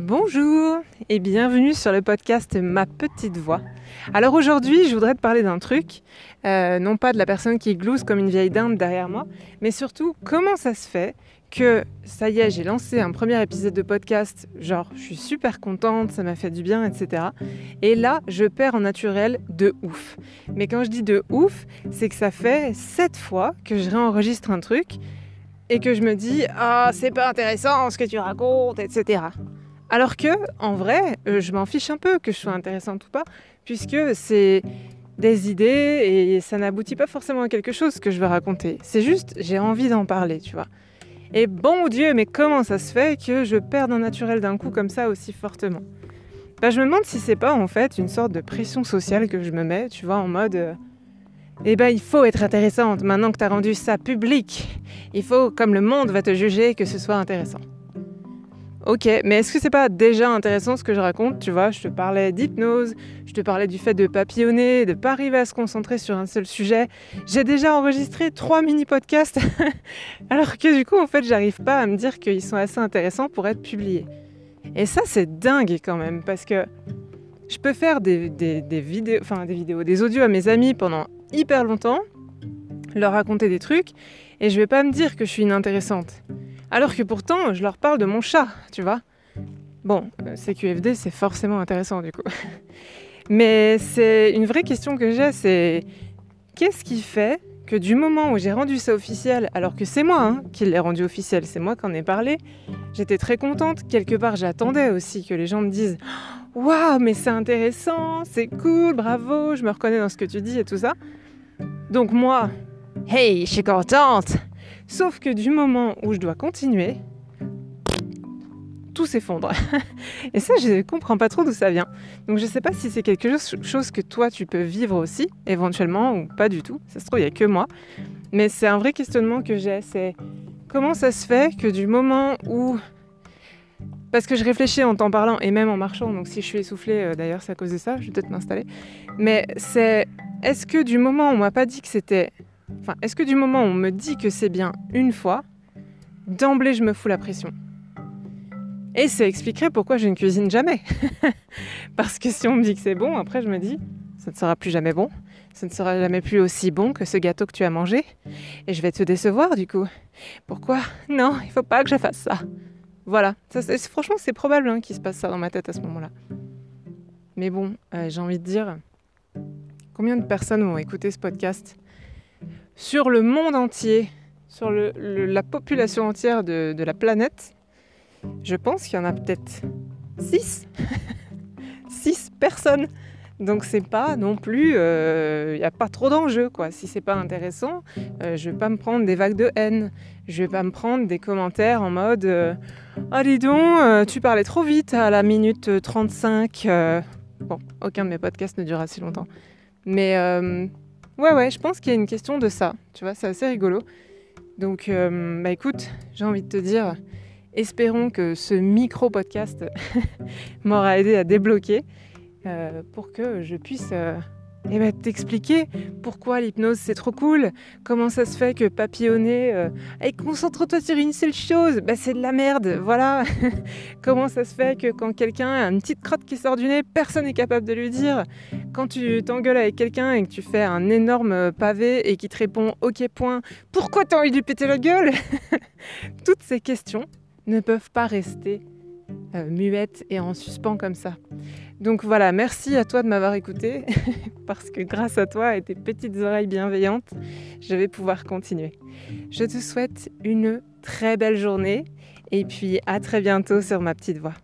Bonjour et bienvenue sur le podcast Ma petite voix. Alors aujourd'hui, je voudrais te parler d'un truc, euh, non pas de la personne qui glousse comme une vieille dinde derrière moi, mais surtout comment ça se fait que ça y est, j'ai lancé un premier épisode de podcast, genre je suis super contente, ça m'a fait du bien, etc. Et là, je perds en naturel de ouf. Mais quand je dis de ouf, c'est que ça fait sept fois que je réenregistre un truc et que je me dis ah c'est pas intéressant ce que tu racontes, etc. Alors que, en vrai, euh, je m'en fiche un peu que je sois intéressante ou pas, puisque c'est des idées et ça n'aboutit pas forcément à quelque chose que je veux raconter. C'est juste, j'ai envie d'en parler, tu vois. Et bon Dieu, mais comment ça se fait que je perde un naturel d'un coup comme ça aussi fortement? Bah, Je me demande si c'est pas en fait une sorte de pression sociale que je me mets, tu vois, en mode... Euh, eh ben, il faut être intéressante maintenant que tu as rendu ça public. Il faut, comme le monde va te juger, que ce soit intéressant. Ok, mais est-ce que c'est pas déjà intéressant ce que je raconte Tu vois, je te parlais d'hypnose, je te parlais du fait de papillonner, de pas arriver à se concentrer sur un seul sujet. J'ai déjà enregistré trois mini-podcasts, alors que du coup, en fait, j'arrive pas à me dire qu'ils sont assez intéressants pour être publiés. Et ça, c'est dingue quand même, parce que je peux faire des, vidéos, enfin des vidéos, des audios à mes amis pendant hyper longtemps, leur raconter des trucs, et je vais pas me dire que je suis inintéressante. Alors que pourtant, je leur parle de mon chat, tu vois. Bon, euh, CQFD, c'est forcément intéressant du coup. Mais c'est une vraie question que j'ai, c'est qu'est-ce qui fait que du moment où j'ai rendu ça officiel, alors que c'est moi hein, qui l'ai rendu officiel, c'est moi qui en ai parlé, j'étais très contente. Quelque part, j'attendais aussi que les gens me disent Waouh, mais c'est intéressant, c'est cool, bravo, je me reconnais dans ce que tu dis et tout ça. Donc, moi, hey, je suis contente, Sauf que du moment où je dois continuer, tout s'effondre. Et ça, je ne comprends pas trop d'où ça vient. Donc je ne sais pas si c'est quelque chose que toi, tu peux vivre aussi, éventuellement, ou pas du tout. Ça se trouve, il n'y a que moi. Mais c'est un vrai questionnement que j'ai. C'est comment ça se fait que du moment où... Parce que je réfléchis en t'en parlant et même en marchant, donc si je suis essoufflée, euh, d'ailleurs c'est à cause de ça, je vais peut-être m'installer. Mais c'est, est-ce que du moment où on m'a pas dit que c'était Enfin, est-ce que du moment où on me dit que c'est bien une fois, d'emblée je me fous la pression? Et ça expliquerait pourquoi je ne cuisine jamais. Parce que si on me dit que c'est bon, après je me dis, ça ne sera plus jamais bon. Ça ne sera jamais plus aussi bon que ce gâteau que tu as mangé. Et je vais te décevoir du coup. Pourquoi? Non, il faut pas que je fasse ça. Voilà. Franchement, c'est probable hein, qu'il se passe ça dans ma tête à ce moment-là. Mais bon, euh, j'ai envie de dire, combien de personnes vont écouter ce podcast? Sur le monde entier, sur la population entière de, la planète, je pense qu'il y en a peut-être 6. 6 personnes. Donc c'est pas non plus, il euh, n'y a pas trop d'enjeux quoi. Si c'est pas intéressant, euh, je vais pas me prendre des vagues de haine. Je vais pas me prendre des commentaires en mode euh, Ah dis donc, tu parlais trop vite à la minute 35. Bon, aucun de mes podcasts ne durera si longtemps. Mais Ouais, ouais, je pense qu'il y a une question de ça. Tu vois, c'est assez rigolo. Donc, euh, bah écoute, j'ai envie de te dire, espérons que ce micro-podcast m'aura aidé à débloquer euh, pour que je puisse euh, et eh ben, t'expliquer pourquoi l'hypnose c'est trop cool, comment ça se fait que papillonner, euh, concentre-toi sur une seule chose, bah, c'est de la merde, voilà. comment ça se fait que quand quelqu'un a une petite crotte qui sort du nez, personne n'est capable de lui dire. Quand tu t'engueules avec quelqu'un et que tu fais un énorme pavé et qui te répond ok point, pourquoi t'as envie de lui péter la gueule? Toutes ces questions ne peuvent pas rester euh, muettes et en suspens comme ça. Donc voilà, merci à toi de m'avoir écouté, parce que grâce à toi et tes petites oreilles bienveillantes, je vais pouvoir continuer. Je te souhaite une très belle journée, et puis à très bientôt sur ma petite voix.